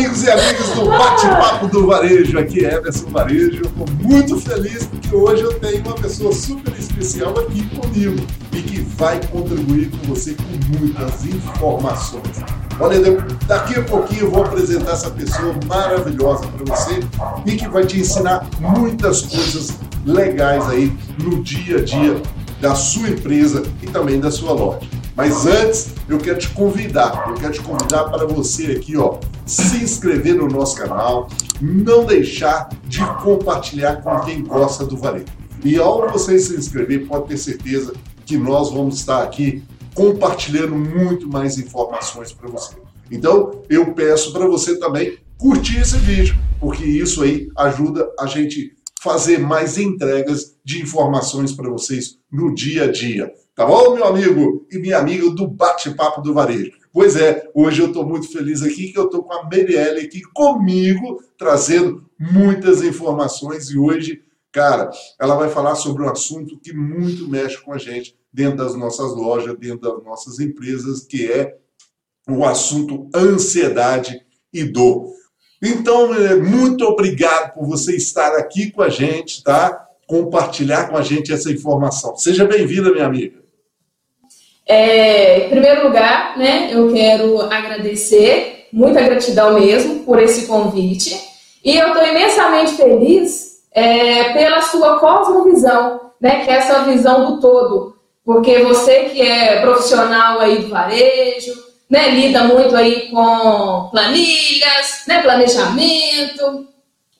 amigos e amigas do Bate-Papo do Varejo, aqui é Emerson Varejo. Estou muito feliz porque hoje eu tenho uma pessoa super especial aqui comigo e que vai contribuir com você com muitas informações. Olha, daqui a pouquinho eu vou apresentar essa pessoa maravilhosa para você e que vai te ensinar muitas coisas legais aí no dia a dia da sua empresa e também da sua loja. Mas antes, eu quero te convidar, eu quero te convidar para você aqui, ó, se inscrever no nosso canal, não deixar de compartilhar com quem gosta do varejo. E ao você se inscrever, pode ter certeza que nós vamos estar aqui compartilhando muito mais informações para você. Então, eu peço para você também curtir esse vídeo, porque isso aí ajuda a gente fazer mais entregas de informações para vocês no dia a dia. Tá bom, meu amigo e minha amiga do Bate-Papo do Varejo? Pois é, hoje eu estou muito feliz aqui que eu estou com a Merielle aqui comigo, trazendo muitas informações e hoje, cara, ela vai falar sobre um assunto que muito mexe com a gente dentro das nossas lojas, dentro das nossas empresas, que é o assunto ansiedade e dor. Então, muito obrigado por você estar aqui com a gente, tá? Compartilhar com a gente essa informação. Seja bem-vinda, minha amiga. É, em primeiro lugar, né, eu quero agradecer, muita gratidão mesmo por esse convite. E eu estou imensamente feliz é, pela sua cosmovisão, né, que é essa visão do todo. Porque você que é profissional aí do varejo, né, lida muito aí com planilhas, né, planejamento,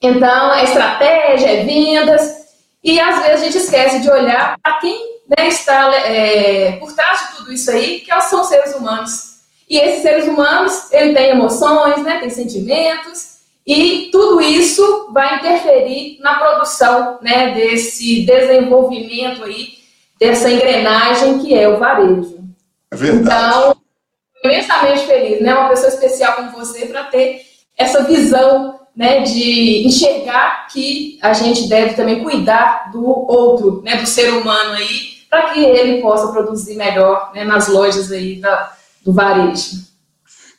então é estratégia, é vendas, e às vezes a gente esquece de olhar para quem né, está é, por trás de tudo isso aí, que são seres humanos. E esses seres humanos, ele tem emoções, né, tem sentimentos, e tudo isso vai interferir na produção né, desse desenvolvimento aí, dessa engrenagem que é o varejo. É verdade. Então, imensamente feliz, né? Uma pessoa especial como você para ter essa visão né, de enxergar que a gente deve também cuidar do outro, né, do ser humano aí, para que ele possa produzir melhor né, nas lojas aí da, do varejo.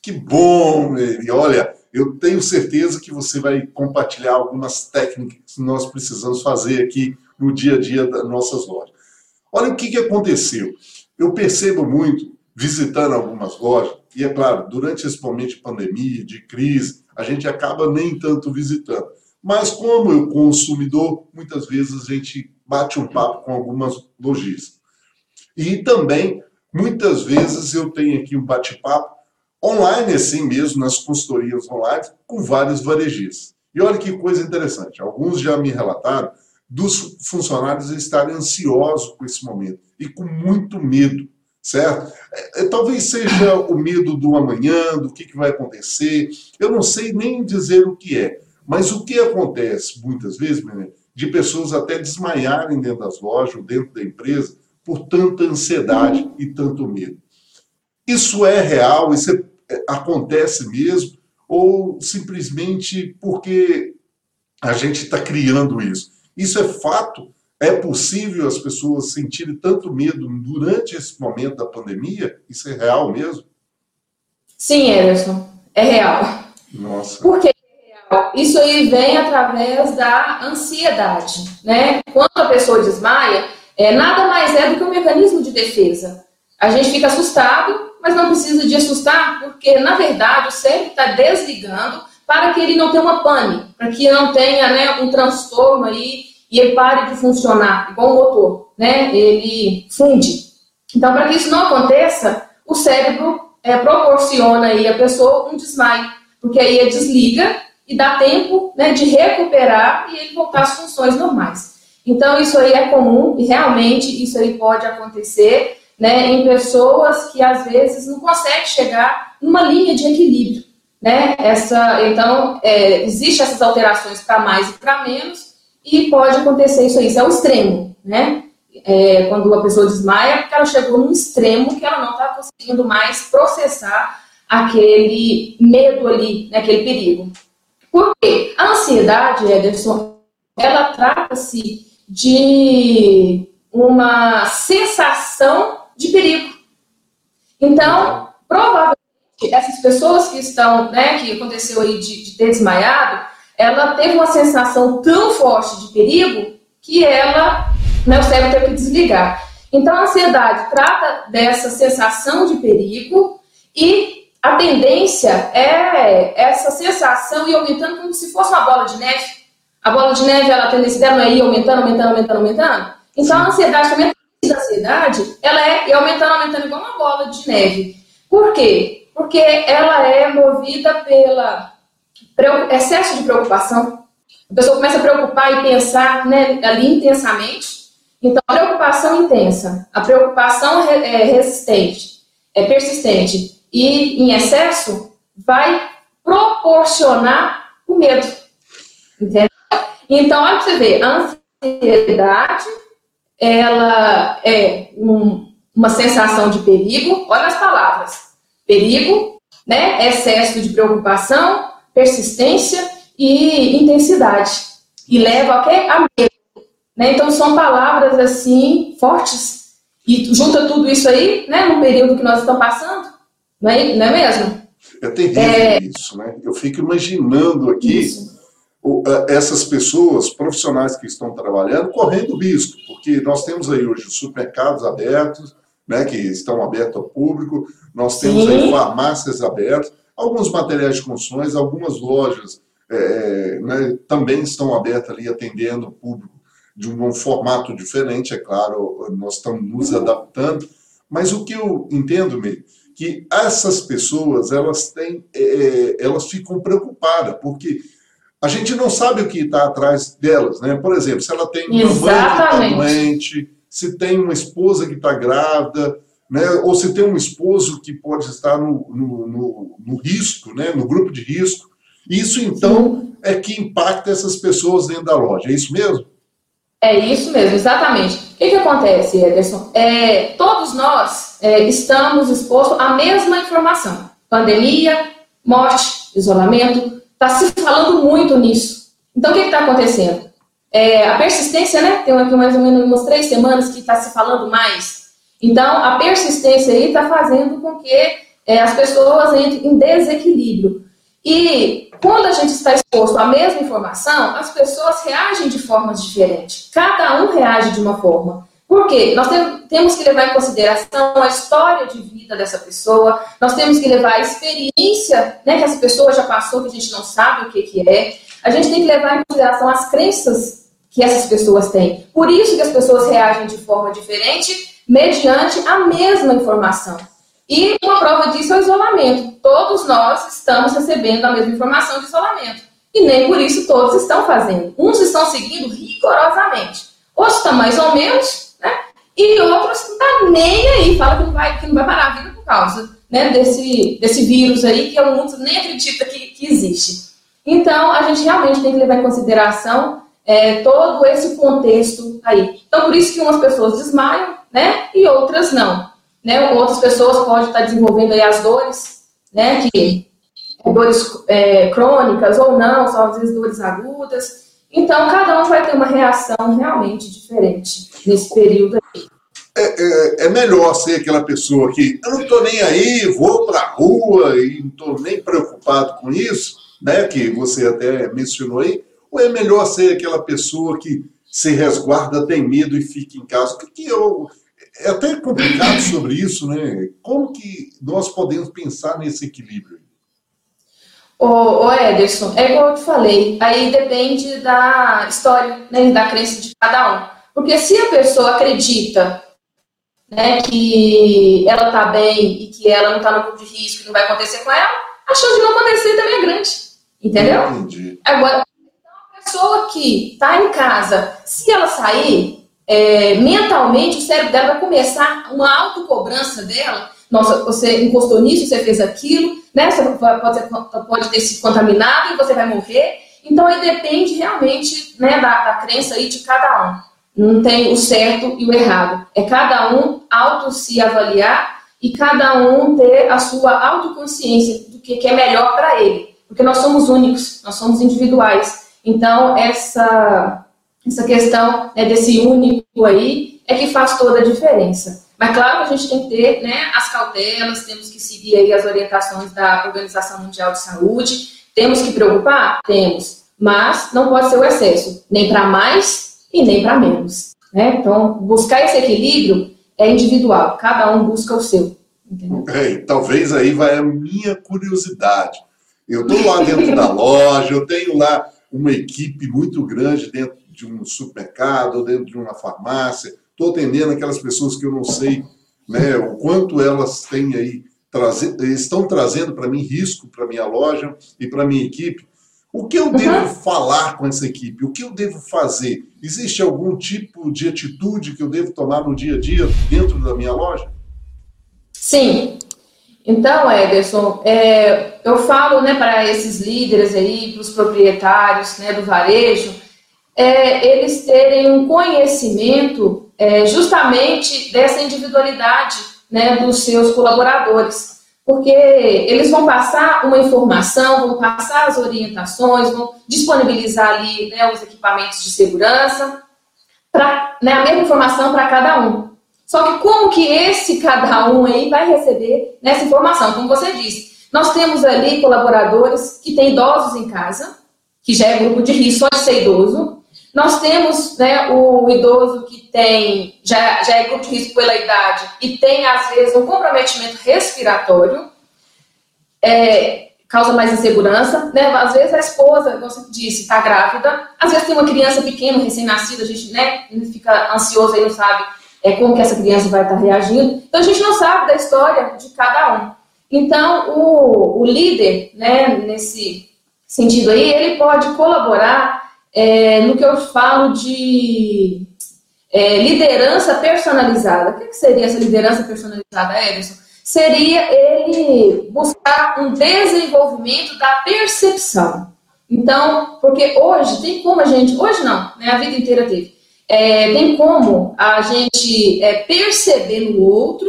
Que bom, e olha, eu tenho certeza que você vai compartilhar algumas técnicas que nós precisamos fazer aqui no dia a dia das nossas lojas. Olha o que, que aconteceu. Eu percebo muito, visitando algumas lojas, e é claro, durante esse momento de pandemia, de crise, a gente acaba nem tanto visitando. Mas como eu consumidor, muitas vezes a gente bate um papo com algumas lojistas. E também, muitas vezes, eu tenho aqui um bate-papo online, assim mesmo, nas consultorias online, com vários varejistas. E olha que coisa interessante, alguns já me relataram dos funcionários estarem ansiosos com esse momento e com muito medo, certo? É, é talvez seja o medo do amanhã, do que, que vai acontecer, eu não sei nem dizer o que é, mas o que acontece muitas vezes, menino, de pessoas até desmaiarem dentro das lojas ou dentro da empresa por tanta ansiedade e tanto medo. Isso é real? Isso é, é, acontece mesmo? Ou simplesmente porque a gente está criando isso? Isso é fato? É possível as pessoas sentirem tanto medo durante esse momento da pandemia? Isso é real mesmo? Sim, Ederson, é real. Nossa. Por que isso aí vem através da ansiedade, né? Quando a pessoa desmaia, é, nada mais é do que um mecanismo de defesa. A gente fica assustado, mas não precisa de assustar, porque, na verdade, o cérebro está desligando para que ele não tenha uma pane, para que não tenha né, um transtorno aí e ele pare de funcionar, igual um motor, né? Ele funde. Então, para que isso não aconteça, o cérebro é, proporciona aí a pessoa um desmaio, porque aí ele desliga e dá tempo né, de recuperar e ele voltar às funções normais. Então, isso aí é comum e realmente isso aí pode acontecer né, em pessoas que às vezes não conseguem chegar numa linha de equilíbrio. Né? Essa, então, é, existem essas alterações para mais e para menos e pode acontecer isso aí. Isso é o extremo, né? É, quando a pessoa desmaia, porque ela chegou num extremo que ela não está conseguindo mais processar aquele medo ali, né, aquele perigo. Por quê? A ansiedade, Ederson, ela trata-se de uma sensação de perigo. Então, provavelmente essas pessoas que estão, né, que aconteceu aí de, de ter desmaiado, ela teve uma sensação tão forte de perigo que ela, né, o cérebro teve que desligar. Então, a ansiedade trata dessa sensação de perigo e a tendência é essa sensação ir aumentando como se fosse uma bola de neve. A bola de neve, ela, a tendência dela não é ir aumentando, aumentando, aumentando, aumentando. Então, a ansiedade também, a ansiedade, ela é aumentando, aumentando igual uma bola de neve. Por quê? Porque ela é movida pela excesso de preocupação. A pessoa começa a preocupar e pensar né, ali intensamente. Então, a preocupação intensa, a preocupação é resistente, é persistente e em excesso vai proporcionar o medo. Entendeu? Então, olha para você ver, a ansiedade, ela é um, uma sensação de perigo, olha as palavras, perigo, né, excesso de preocupação, persistência e intensidade. E leva a quê? A medo. Né? Então, são palavras, assim, fortes. E junta tudo isso aí, né, no período que nós estamos passando, não é, não é mesmo? É terrível é... isso, né? Eu fico imaginando aqui isso. essas pessoas, profissionais que estão trabalhando, correndo risco, porque nós temos aí hoje os supermercados abertos, né, que estão abertos ao público, nós temos Sim. aí farmácias abertas, alguns materiais de construções, algumas lojas é, né, também estão abertas ali atendendo o público de um formato diferente, é claro, nós estamos nos adaptando, mas o que eu entendo, meio que essas pessoas elas têm, é, é, elas ficam preocupadas, porque a gente não sabe o que está atrás delas, né? Por exemplo, se ela tem uma mãe que está doente, se tem uma esposa que está grávida, né? Ou se tem um esposo que pode estar no, no, no, no risco, né? No grupo de risco. Isso então Sim. é que impacta essas pessoas dentro da loja. É isso mesmo? É isso mesmo, exatamente. O que, que acontece, Ederson? É, todos nós é, estamos expostos à mesma informação. Pandemia, morte, isolamento. Está se falando muito nisso. Então, o que está acontecendo? É, a persistência, né? Tem aqui mais ou menos umas três semanas que está se falando mais. Então, a persistência aí está fazendo com que é, as pessoas entrem em desequilíbrio. E quando a gente está exposto à mesma informação, as pessoas reagem de formas diferentes. Cada um reage de uma forma. Por quê? Nós temos que levar em consideração a história de vida dessa pessoa, nós temos que levar a experiência né, que essa pessoa já passou, que a gente não sabe o que, que é. A gente tem que levar em consideração as crenças que essas pessoas têm. Por isso que as pessoas reagem de forma diferente mediante a mesma informação. E uma prova disso é o isolamento. Todos nós estamos recebendo a mesma informação de isolamento. E nem por isso todos estão fazendo. Uns estão seguindo rigorosamente. Outros estão mais ou menos? E outros estão tá nem aí, fala que não vai, que não vai parar a vida por causa né, desse, desse vírus aí, que o mundo nem acredita que, que existe. Então, a gente realmente tem que levar em consideração é, todo esse contexto aí. Então, por isso que umas pessoas desmaiam, né, e outras não né? Outras pessoas podem estar desenvolvendo aí as dores, né? Que é dores é, crônicas ou não, só às vezes dores agudas. Então, cada um vai ter uma reação realmente diferente nesse período aí. É, é, é, melhor ser aquela pessoa que eu não estou nem aí, vou para a rua e não estou nem preocupado com isso, né? Que você até mencionou aí, ou é melhor ser aquela pessoa que se resguarda, tem medo e fica em casa? Que eu é até complicado sobre isso, né? Como que nós podemos pensar nesse equilíbrio? Ô, ô Ederson, é igual eu te falei, aí depende da história, né, da crença de cada um. Porque se a pessoa acredita né, que ela está bem e que ela não está no grupo de risco, não vai acontecer com ela, a chance de não acontecer também é grande. Entendeu? Entendi. Agora, a pessoa que está em casa, se ela sair, é, mentalmente o cérebro dela vai começar uma autocobrança dela. Nossa, você encostou nisso, você fez aquilo, né? Você pode, pode ter se contaminado e você vai morrer. Então aí depende realmente né, da, da crença aí de cada um. Não tem o certo e o errado. É cada um auto se avaliar e cada um ter a sua autoconsciência do que, que é melhor para ele. Porque nós somos únicos, nós somos individuais. Então, essa essa questão né, desse único aí é que faz toda a diferença. Mas claro que a gente tem que ter né, as cautelas, temos que seguir aí as orientações da Organização Mundial de Saúde. Temos que preocupar? Temos. Mas não pode ser o excesso, nem para mais e nem para menos. Né? Então, buscar esse equilíbrio é individual, cada um busca o seu. É, talvez aí vai a minha curiosidade. Eu estou lá dentro da loja, eu tenho lá uma equipe muito grande dentro de um supermercado dentro de uma farmácia, estou atendendo aquelas pessoas que eu não sei né, o quanto elas têm aí, traze, estão trazendo para mim risco para minha loja e para minha equipe. O que eu uhum. devo falar com essa equipe? O que eu devo fazer? Existe algum tipo de atitude que eu devo tomar no dia a dia dentro da minha loja? Sim. Então, Ederson, é, eu falo né, para esses líderes aí, para os proprietários né, do varejo, é, eles terem um conhecimento é, justamente dessa individualidade né, dos seus colaboradores porque eles vão passar uma informação, vão passar as orientações, vão disponibilizar ali né, os equipamentos de segurança, para né, a mesma informação para cada um. Só que como que esse cada um aí vai receber nessa informação? Como você disse, nós temos ali colaboradores que têm idosos em casa, que já é grupo de risco só de ser idoso, nós temos né, o idoso que tem, já, já é grupo de risco pela idade e tem, às vezes, um comprometimento respiratório, é, causa mais insegurança. Né? Às vezes a esposa, como você disse, está grávida, às vezes tem uma criança pequena, recém-nascida, a gente né, fica ansioso e não sabe é, como que essa criança vai estar tá reagindo. Então a gente não sabe da história de cada um. Então o, o líder, né, nesse sentido aí, ele pode colaborar é, no que eu falo de é, liderança personalizada. O que, que seria essa liderança personalizada, Edson? Seria ele buscar um desenvolvimento da percepção. Então, porque hoje tem como a gente, hoje não, né, a vida inteira teve, é, tem como a gente é, perceber no outro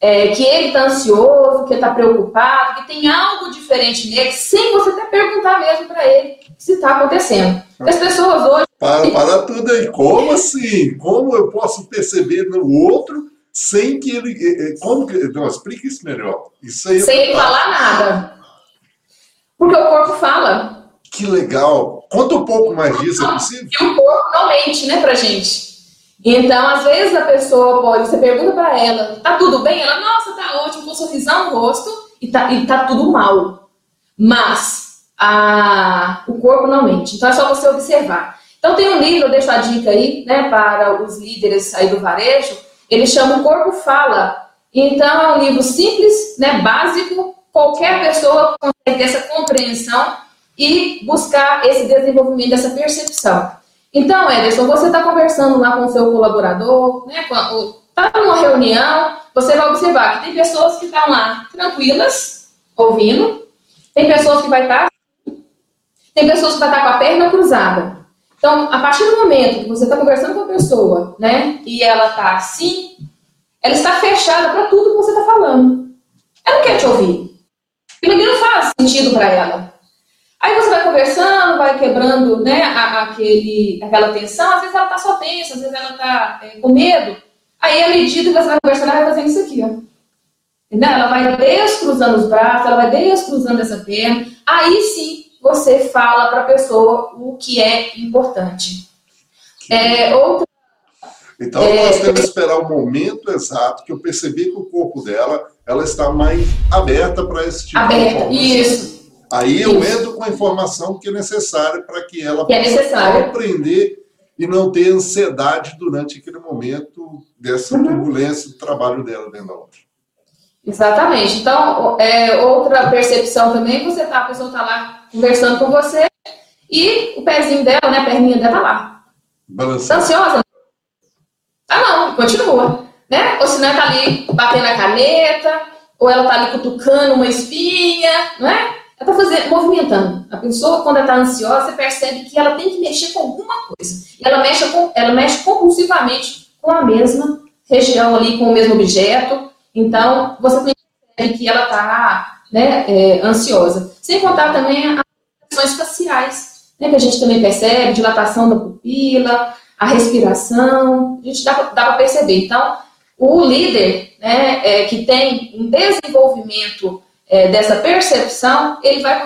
é, que ele está ansioso, que ele está preocupado, que tem algo diferente nele, sem você até perguntar mesmo para ele se está acontecendo. As pessoas hoje. Para, para tudo aí. Como assim? Como eu posso perceber no outro sem que ele. Eh, eh, como que. Não, explica isso melhor. Isso aí sem ele falar nada. Porque o corpo fala. Que legal. Conta um pouco mais disso, é possível? E o corpo não mente, né, pra gente. Então, às vezes a pessoa pode, você pergunta para ela, tá tudo bem? Ela, nossa, tá ótimo, com um sorrisão no rosto e tá, e tá tudo mal. Mas a, o corpo não mente. Então é só você observar. Então tem um livro, eu deixo a dica aí, né, para os líderes aí do varejo, ele chama O Corpo Fala. Então é um livro simples, né, básico, qualquer pessoa consegue ter essa compreensão e buscar esse desenvolvimento dessa percepção. Então, Ederson, você está conversando lá com o seu colaborador, né, está numa reunião, você vai observar que tem pessoas que estão lá tranquilas, ouvindo, tem pessoas que vai estar tá tem pessoas que vão estar com a perna cruzada. Então, a partir do momento que você está conversando com a pessoa, né, e ela está assim, ela está fechada para tudo que você está falando. Ela não quer te ouvir. Aquilo não faz sentido para ela. Aí você vai conversando, vai quebrando né, a, aquele, aquela tensão. Às vezes ela está só tensa, às vezes ela está é, com medo. Aí, à medida que você vai conversando, ela vai fazendo isso aqui, ó. Entendeu? Ela vai descruzando os braços, ela vai descruzando essa perna. Aí sim, você fala para a pessoa o que é importante. É, outra, então, é, nós temos que esperar o momento exato que eu percebi que o corpo dela ela está mais aberta para esse tipo aberta, de Isso. Aí eu entro com a informação que é necessária para que ela que é possa compreender e não ter ansiedade durante aquele momento dessa uhum. turbulência do trabalho dela dentro da loja. Exatamente. Então, é, outra percepção também, você tá, a pessoa está lá conversando com você e o pezinho dela, né, a perninha dela tá lá. Balançando. Tá ansiosa? Ah, não, continua. Né? Ou se não, tá ali batendo a caneta, ou ela tá ali cutucando uma espinha, não é? Ela tá fazendo, movimentando. A pessoa, quando ela tá ansiosa, você percebe que ela tem que mexer com alguma coisa. E ela mexe, com, ela mexe compulsivamente com a mesma região ali, com o mesmo objeto. Então, você percebe que ela tá né, é, ansiosa. Sem contar também as expressões faciais, né, que a gente também percebe, dilatação da pupila, a respiração, a gente dá, dá para perceber. Então, o líder né, é, que tem um desenvolvimento é, dessa percepção, ele vai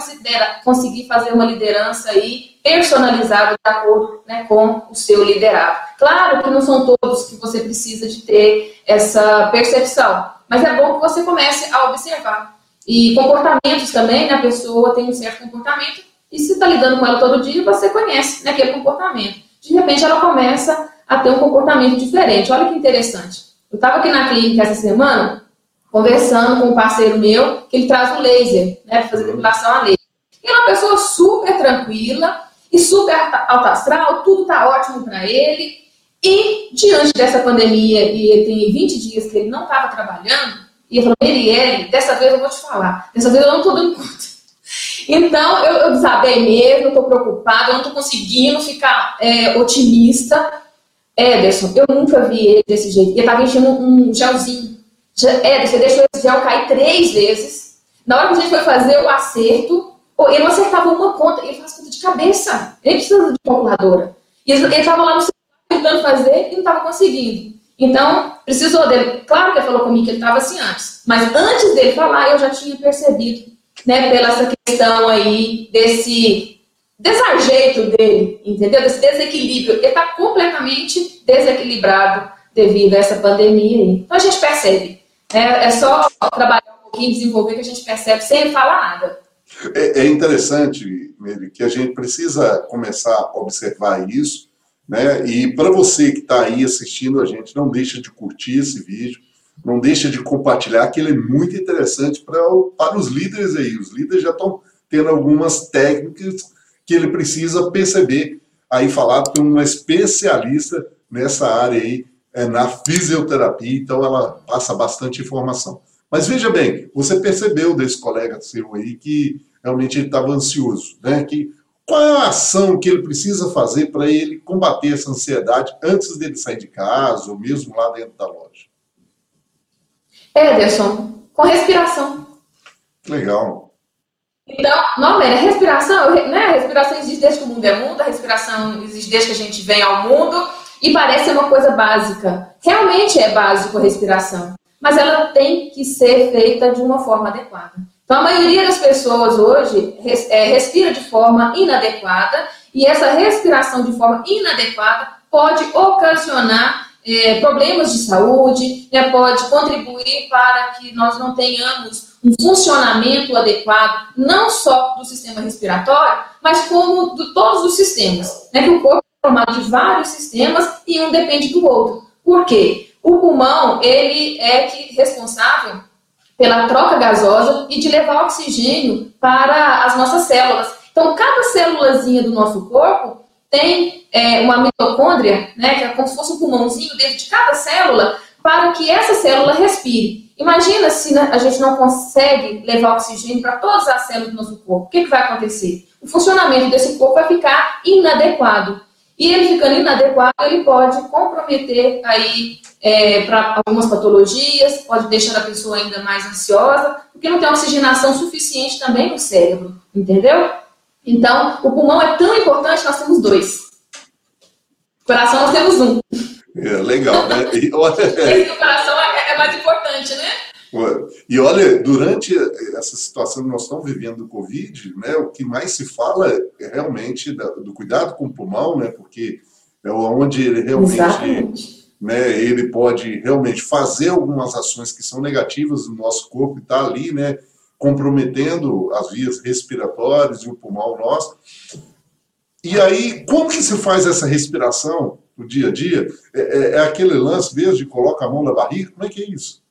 conseguir fazer uma liderança aí personalizada de acordo né, com o seu liderado. Claro que não são todos que você precisa de ter essa percepção, mas é bom que você comece a observar. E comportamentos também, né, a pessoa tem um certo comportamento, e se está lidando com ela todo dia, você conhece né, aquele comportamento. De repente ela começa a ter um comportamento diferente. Olha que interessante. Eu estava aqui na clínica essa semana, conversando com um parceiro meu, que ele traz o laser, né, para fazer depilação a laser. E é uma pessoa super tranquila e super alto astral, tudo tá ótimo para ele. E diante dessa pandemia, e ele tem 20 dias que ele não estava trabalhando, e ele falou, Merielle, dessa vez eu vou te falar, dessa vez eu não estou dando conta. Então, eu, eu desabei mesmo, estou preocupada, eu não estou conseguindo ficar é, otimista. Ederson, eu nunca vi ele desse jeito. Ele estava enchendo um gelzinho é, você deixou esse gel cair três vezes. Na hora que a gente foi fazer o acerto, pô, ele não acertava uma conta, ele faz conta de cabeça. Ele precisa de calculadora. E ele estava lá no celular tentando fazer e não estava conseguindo. Então, precisou dele. Claro que ele falou comigo que ele estava assim antes, mas antes dele falar, eu já tinha percebido, né, pela essa questão aí desse desajeito dele, entendeu? Desse desequilíbrio. Ele está completamente desequilibrado devido a essa pandemia aí. Então, a gente percebe. É, é só trabalhar um pouquinho, desenvolver, que a gente percebe sem falar nada. É, é interessante, Mary, que a gente precisa começar a observar isso, né? E para você que está aí assistindo a gente, não deixa de curtir esse vídeo, não deixa de compartilhar, que ele é muito interessante pra, para os líderes aí. Os líderes já estão tendo algumas técnicas que ele precisa perceber aí falado por uma especialista nessa área aí é, na fisioterapia, então ela passa bastante informação. Mas veja bem, você percebeu desse colega seu aí que realmente ele estava ansioso, né? Que, qual é a ação que ele precisa fazer para ele combater essa ansiedade antes dele sair de casa ou mesmo lá dentro da loja? Ederson, com respiração. Legal. Então, não, é respiração, né? A respiração existe desde que o mundo é mundo, a respiração existe desde que a gente vem ao mundo. E parece uma coisa básica. Realmente é básico a respiração, mas ela tem que ser feita de uma forma adequada. Então, a maioria das pessoas hoje é, respira de forma inadequada e essa respiração de forma inadequada pode ocasionar é, problemas de saúde, né, pode contribuir para que nós não tenhamos um funcionamento adequado, não só do sistema respiratório, mas como de todos os sistemas. Né, que o corpo formado de vários sistemas e um depende do outro. Por quê? O pulmão, ele é que responsável pela troca gasosa e de levar oxigênio para as nossas células. Então, cada célulazinha do nosso corpo tem é, uma mitocôndria, né, que é como se fosse um pulmãozinho dentro de cada célula, para que essa célula respire. Imagina se né, a gente não consegue levar oxigênio para todas as células do nosso corpo. O que, que vai acontecer? O funcionamento desse corpo vai ficar inadequado. E ele ficando inadequado, ele pode comprometer aí é, para algumas patologias, pode deixar a pessoa ainda mais ansiosa, porque não tem oxigenação suficiente também no cérebro, entendeu? Então, o pulmão é tão importante, nós temos dois. O coração nós temos um. É, legal, né? E, olha... Do coração é, é mais importante, né? E olha, durante essa situação que nós estamos vivendo do Covid, né, o que mais se fala é realmente do cuidado com o pulmão, né, porque é onde ele realmente, né, ele pode realmente fazer algumas ações que são negativas no nosso corpo e está ali, né, comprometendo as vias respiratórias e o pulmão nosso. E aí, como que se faz essa respiração no dia a dia? É, é, é aquele lance mesmo de coloca a mão na barriga? Como é que é isso?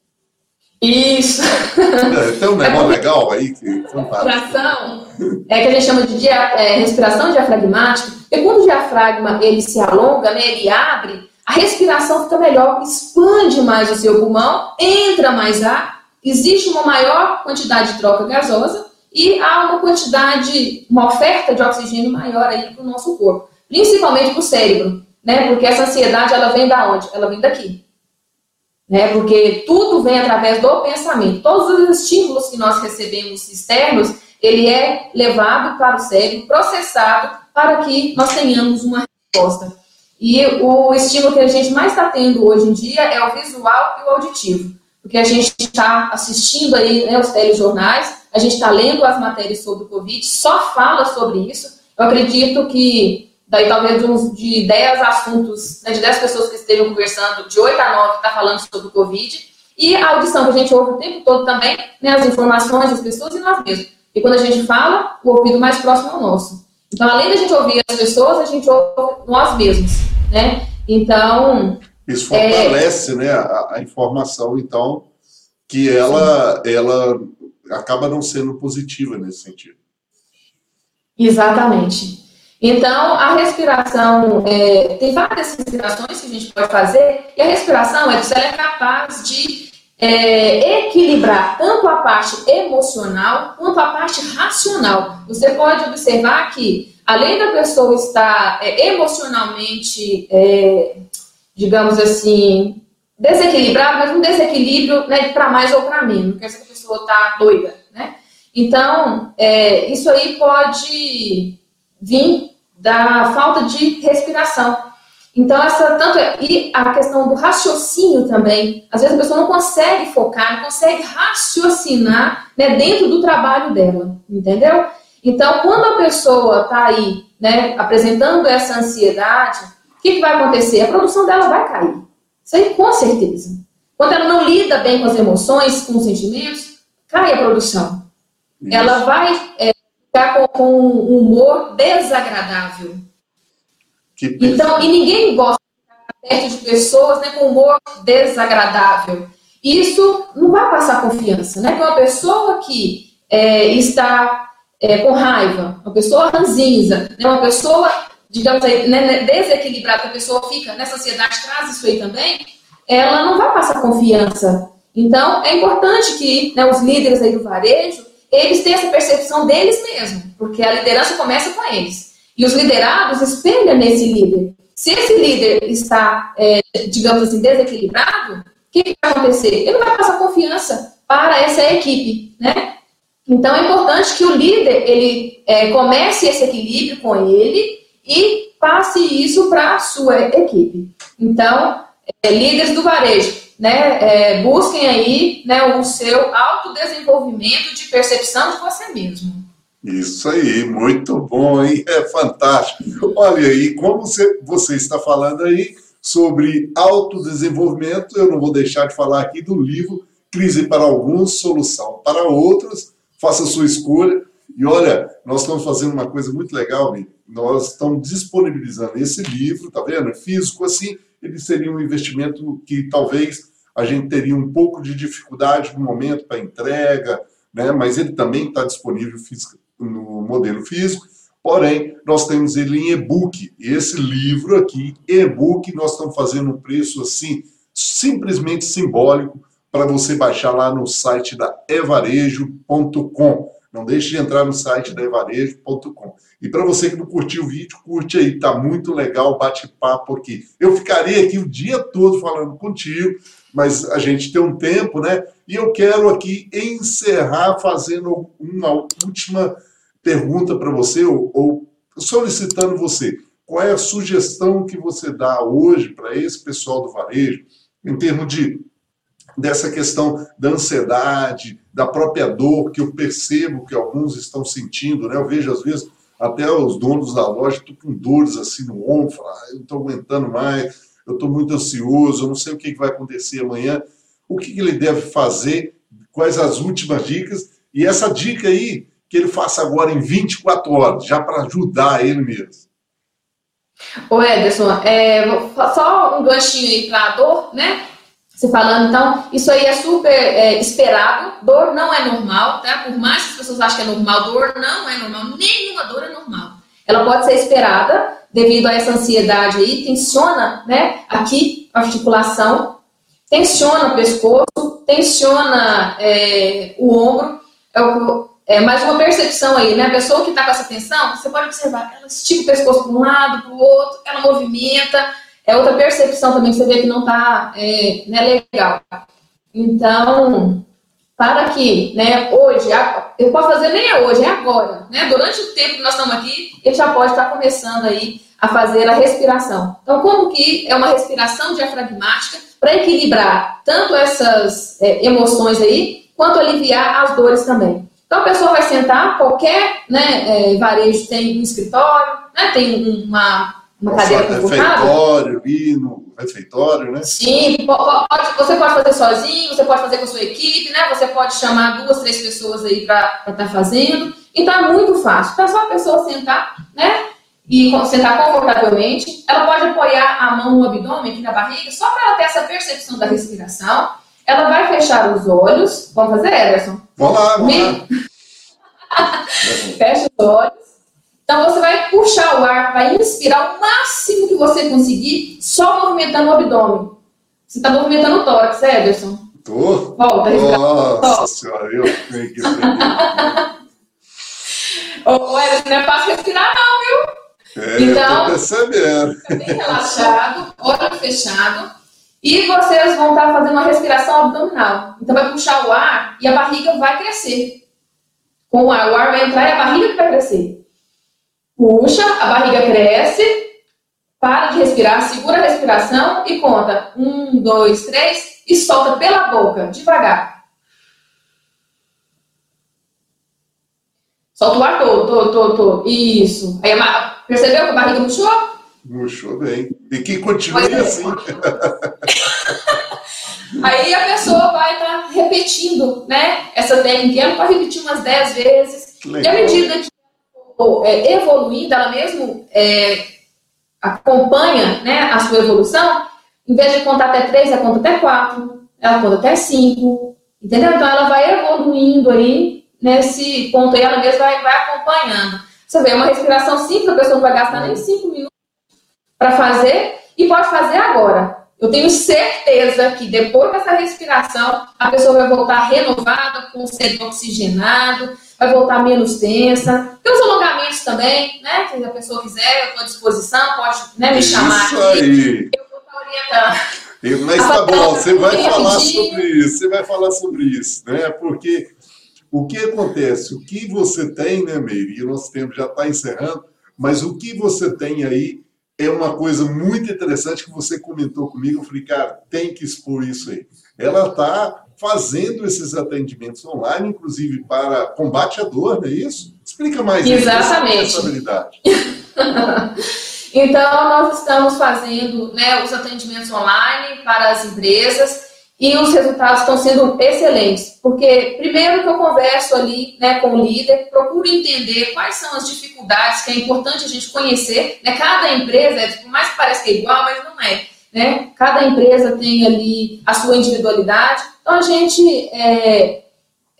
Isso. É, tem um negócio é legal aí que respiração é que a gente chama de dia, é, respiração diafragmática. E quando o diafragma ele se alonga, né, ele abre, a respiração fica melhor, expande mais o seu pulmão, entra mais ar, existe uma maior quantidade de troca gasosa e há uma quantidade, uma oferta de oxigênio maior aí para o nosso corpo, principalmente para o cérebro, né? Porque essa ansiedade ela vem da onde? Ela vem daqui né? Porque tudo vem através do pensamento. Todos os estímulos que nós recebemos externos, ele é levado para o cérebro, processado, para que nós tenhamos uma resposta. E o estímulo que a gente mais está tendo hoje em dia é o visual e o auditivo. Porque a gente está assistindo aí né, os telejornais, a gente está lendo as matérias sobre o Covid, só fala sobre isso. Eu acredito que daí talvez de, uns, de 10 assuntos, né, de 10 pessoas que estejam conversando, de 8 a 9 está falando sobre o Covid. E a audição que a gente ouve o tempo todo também, né, as informações das pessoas e nós mesmos. E quando a gente fala, o ouvido mais próximo é o nosso. Então, além da gente ouvir as pessoas, a gente ouve nós mesmos, né? Então... Isso fortalece, é... né, a, a, informação, então, que ela, ela acaba não sendo positiva nesse sentido. Exatamente. Então, a respiração, é, tem várias respirações que a gente pode fazer, e a respiração é, ela é capaz de é, equilibrar tanto a parte emocional quanto a parte racional. Você pode observar que, além da pessoa estar é, emocionalmente, é, digamos assim, desequilibrada, mas um desequilíbrio né, para mais ou para menos, porque essa pessoa está doida, né? Então, é, isso aí pode vir da falta de respiração. Então, essa tanto é, e a questão do raciocínio também. Às vezes a pessoa não consegue focar, não consegue raciocinar né, dentro do trabalho dela, entendeu? Então, quando a pessoa está aí, né, apresentando essa ansiedade, o que, que vai acontecer? A produção dela vai cair. Isso aí, com certeza. Quando ela não lida bem com as emoções, com os sentimentos, cai a produção. Isso. Ela vai é, ficar com, com um humor desagradável. Então, e ninguém gosta de perto de pessoas né, com humor desagradável. Isso não vai passar confiança, né? Uma pessoa que é, está é, com raiva, uma pessoa ranzinza, né, uma pessoa, digamos aí, né, né desequilibrada, a pessoa fica nessa ansiedade, traz isso aí também, ela não vai passar confiança. Então, é importante que né, os líderes aí do varejo, eles tenham essa percepção deles mesmos, porque a liderança começa com eles. E os liderados espelham nesse líder. Se esse líder está, é, digamos assim, desequilibrado, o que, que vai acontecer? Ele não vai passar confiança para essa equipe, né? Então é importante que o líder ele é, comece esse equilíbrio com ele e passe isso para a sua equipe. Então, é, líderes do varejo, né, é, busquem aí né, o seu autodesenvolvimento de percepção de você mesmo. Isso aí, muito bom, hein? É fantástico. Olha aí, como você, você está falando aí sobre autodesenvolvimento, eu não vou deixar de falar aqui do livro Crise para Alguns, Solução para Outros. Faça a sua escolha. E olha, nós estamos fazendo uma coisa muito legal, Vini. nós estamos disponibilizando esse livro, tá vendo? Físico assim, ele seria um investimento que talvez a gente teria um pouco de dificuldade no momento para entrega, né? mas ele também está disponível no modelo físico, porém, nós temos ele em e-book. E esse livro aqui, e-book, nós estamos fazendo um preço assim, simplesmente simbólico, para você baixar lá no site da evarejo.com. Não deixe de entrar no site da evarejo.com. E para você que não curtiu o vídeo, curte aí, tá muito legal bate-papo porque eu ficaria aqui o dia todo falando contigo, mas a gente tem um tempo, né? E eu quero aqui encerrar fazendo uma última pergunta para você, ou, ou solicitando você, qual é a sugestão que você dá hoje para esse pessoal do varejo, em termos de dessa questão da ansiedade, da própria dor que eu percebo que alguns estão sentindo, né? Eu vejo às vezes até os donos da loja estão com dores assim no ombro, ah, eu não estou aguentando mais, eu estou muito ansioso, eu não sei o que vai acontecer amanhã. O que ele deve fazer? Quais as últimas dicas? E essa dica aí que ele faça agora em 24 horas, já para ajudar ele mesmo. Ô Ederson, é, só um ganchinho aí para a dor, né? Você falando, então, isso aí é super é, esperado. Dor não é normal, tá? Por mais que as pessoas achem que é normal, dor não é normal. Nenhuma dor é normal. Ela pode ser esperada devido a essa ansiedade aí, tensiona, né? Aqui a articulação, tensiona o pescoço, tensiona é, o ombro. É o é mais uma percepção aí, né? A pessoa que está com essa tensão, você pode observar, ela estica o pescoço para um lado, para o outro, ela movimenta. É outra percepção também você vê que não está é, né, legal. Então, para que, né, hoje, eu posso fazer nem é hoje, é agora, né? Durante o tempo que nós estamos aqui, ele já pode estar começando aí a fazer a respiração. Então, como que é uma respiração diafragmática para equilibrar tanto essas é, emoções aí, quanto aliviar as dores também. Então, a pessoa vai sentar, qualquer né, é, varejo tem um escritório, né, tem uma, uma cadeira. Refeitório, ir no refeitório, né? Sim, pode, você pode fazer sozinho, você pode fazer com a sua equipe, né? Você pode chamar duas, três pessoas aí para estar tá fazendo. Então, é muito fácil. Então, é só a pessoa sentar, né? e sentar confortavelmente. Ela pode apoiar a mão no abdômen, aqui na barriga, só para ela ter essa percepção da respiração. Ela vai fechar os olhos. Vamos fazer, Ederson? Vamos lá, vamos lá. Fecha os olhos. Então você vai puxar o ar, vai inspirar o máximo que você conseguir, só movimentando o abdômen. Você está movimentando o tórax, Ederson? Tô. Volta, respira. Nossa senhora, eu tenho que Ô, Ederson, não é fácil respirar não, viu? É, então, percebendo. Fica bem relaxado, olho fechado. E vocês vão estar fazendo uma respiração abdominal. Então vai puxar o ar e a barriga vai crescer. Com o ar, o ar vai entrar e a barriga vai crescer. Puxa, a barriga cresce, para de respirar, segura a respiração e conta. Um, dois, três, e solta pela boca, devagar. Solta o ar todo, todo, todo, todo. Isso. Aí a Percebeu que a barriga murchou? Murchou bem. E que continue é. assim. Aí a pessoa vai estar tá repetindo, né? Essa técnica, ela pode repetir umas 10 vezes. E à medida que é, evoluindo, ela mesmo é, acompanha né, a sua evolução, em vez de contar até 3, ela conta até 4, ela conta até 5. Entendeu? Então ela vai evoluindo aí nesse ponto aí, ela mesma vai, vai acompanhando. Você vê, é uma respiração simples, a pessoa não vai gastar nem cinco minutos para fazer e pode fazer agora. Eu tenho certeza que depois dessa respiração, a pessoa vai voltar renovada, com o cérebro oxigenado, vai voltar menos tensa. Tem os alongamentos também, né? Se a pessoa quiser, eu estou à disposição, pode né, me chamar isso. Aí. Eu vou estar orientando. Mas tá bom, você vai falar sobre isso, você vai falar sobre isso, né? Porque o que acontece? O que você tem, né, Meire? E o nosso tempo já está encerrando, mas o que você tem aí é uma coisa muito interessante que você comentou comigo. Eu falei, cara, tem que expor isso aí. Ela está fazendo esses atendimentos online, inclusive para combate à dor, não é isso? Explica mais Exatamente. essa habilidade. então, nós estamos fazendo né, os atendimentos online para as empresas e os resultados estão sendo excelentes, porque primeiro que eu converso ali né, com o líder, procuro entender quais são as dificuldades que é importante a gente conhecer. Né? Cada empresa, por mais que pareça que é igual, mas não é. Né? Cada empresa tem ali a sua individualidade, então a gente é,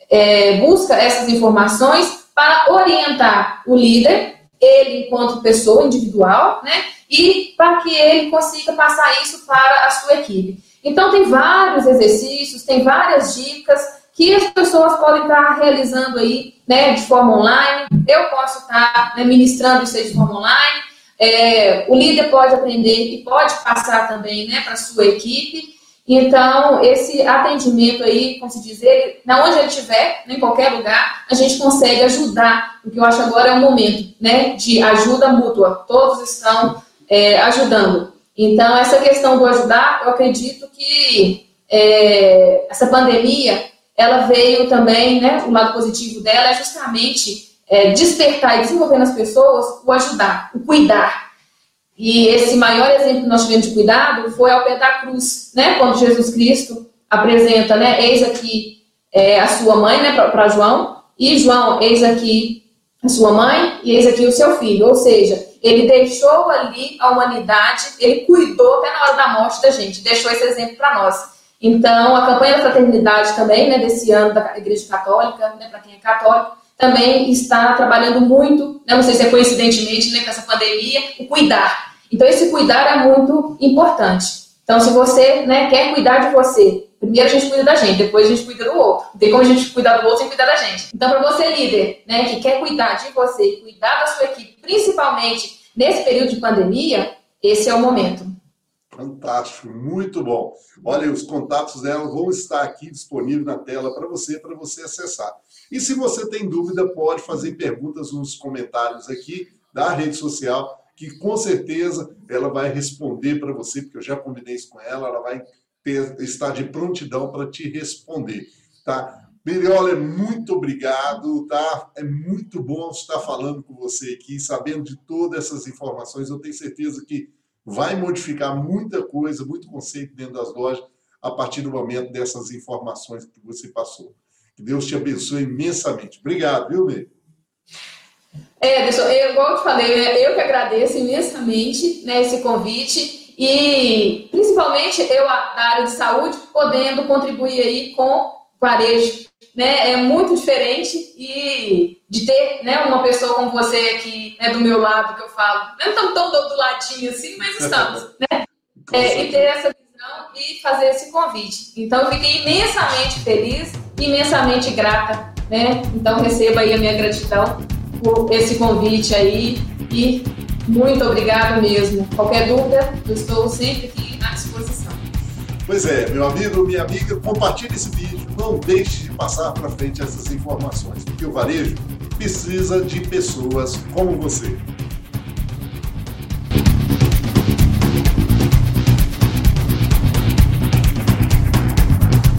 é, busca essas informações para orientar o líder, ele enquanto pessoa individual, né? e para que ele consiga passar isso para a sua equipe. Então, tem vários exercícios, tem várias dicas que as pessoas podem estar realizando aí, né, de forma online. Eu posso estar né, ministrando isso aí de forma online. É, o líder pode aprender e pode passar também, né, para a sua equipe. Então, esse atendimento aí, como se dizer, na onde ele estiver, em qualquer lugar, a gente consegue ajudar. O que eu acho agora é um momento, né, de ajuda mútua. Todos estão é, ajudando. Então, essa questão do ajudar, eu acredito que é, essa pandemia, ela veio também, né, o lado positivo dela é justamente é, despertar e desenvolver nas pessoas o ajudar, o cuidar. E esse maior exemplo que nós tivemos de cuidado foi ao pé da cruz, né, quando Jesus Cristo apresenta, né, eis aqui é, a sua mãe, né, para João, e João, eis aqui a sua mãe, e eis aqui o seu filho. Ou seja, ele deixou ali a humanidade, ele cuidou até na hora da morte da gente, deixou esse exemplo para nós. Então, a campanha da fraternidade também, né, desse ano da Igreja Católica, né, para quem é católico, também está trabalhando muito, né, não sei se é coincidentemente, né, com essa pandemia, o cuidar. Então, esse cuidar é muito importante. Então, se você né, quer cuidar de você, primeiro a gente cuida da gente, depois a gente cuida do outro. Não tem como a gente cuidar do outro sem cuidar da gente. Então, para você, líder, né, que quer cuidar de você e cuidar da sua equipe, principalmente nesse período de pandemia, esse é o momento. Fantástico, muito bom. Olha, os contatos dela vão estar aqui disponíveis na tela para você, para você acessar. E se você tem dúvida, pode fazer perguntas nos comentários aqui da rede social que com certeza ela vai responder para você, porque eu já combinei isso com ela, ela vai ter, estar de prontidão para te responder, tá? Miriola, muito obrigado, tá? É muito bom estar falando com você aqui, sabendo de todas essas informações. Eu tenho certeza que vai modificar muita coisa, muito conceito dentro das lojas a partir do momento dessas informações que você passou. Que Deus te abençoe imensamente. Obrigado, viu, Mir? É, Edson, eu, igual eu te falei, né, eu que agradeço imensamente né, esse convite e principalmente eu na área de saúde podendo contribuir aí com varejo, né, é muito diferente e de ter né, uma pessoa como você aqui né, do meu lado que eu falo, não estamos tão do ladinho assim, mas estamos, né, é, e ter essa visão e fazer esse convite. Então eu fiquei imensamente feliz, imensamente grata, né, então receba aí a minha gratidão por esse convite aí e muito obrigado mesmo. Qualquer dúvida, eu estou sempre aqui à disposição. Pois é, meu amigo, minha amiga, compartilhe esse vídeo, não deixe de passar para frente essas informações, porque o varejo precisa de pessoas como você.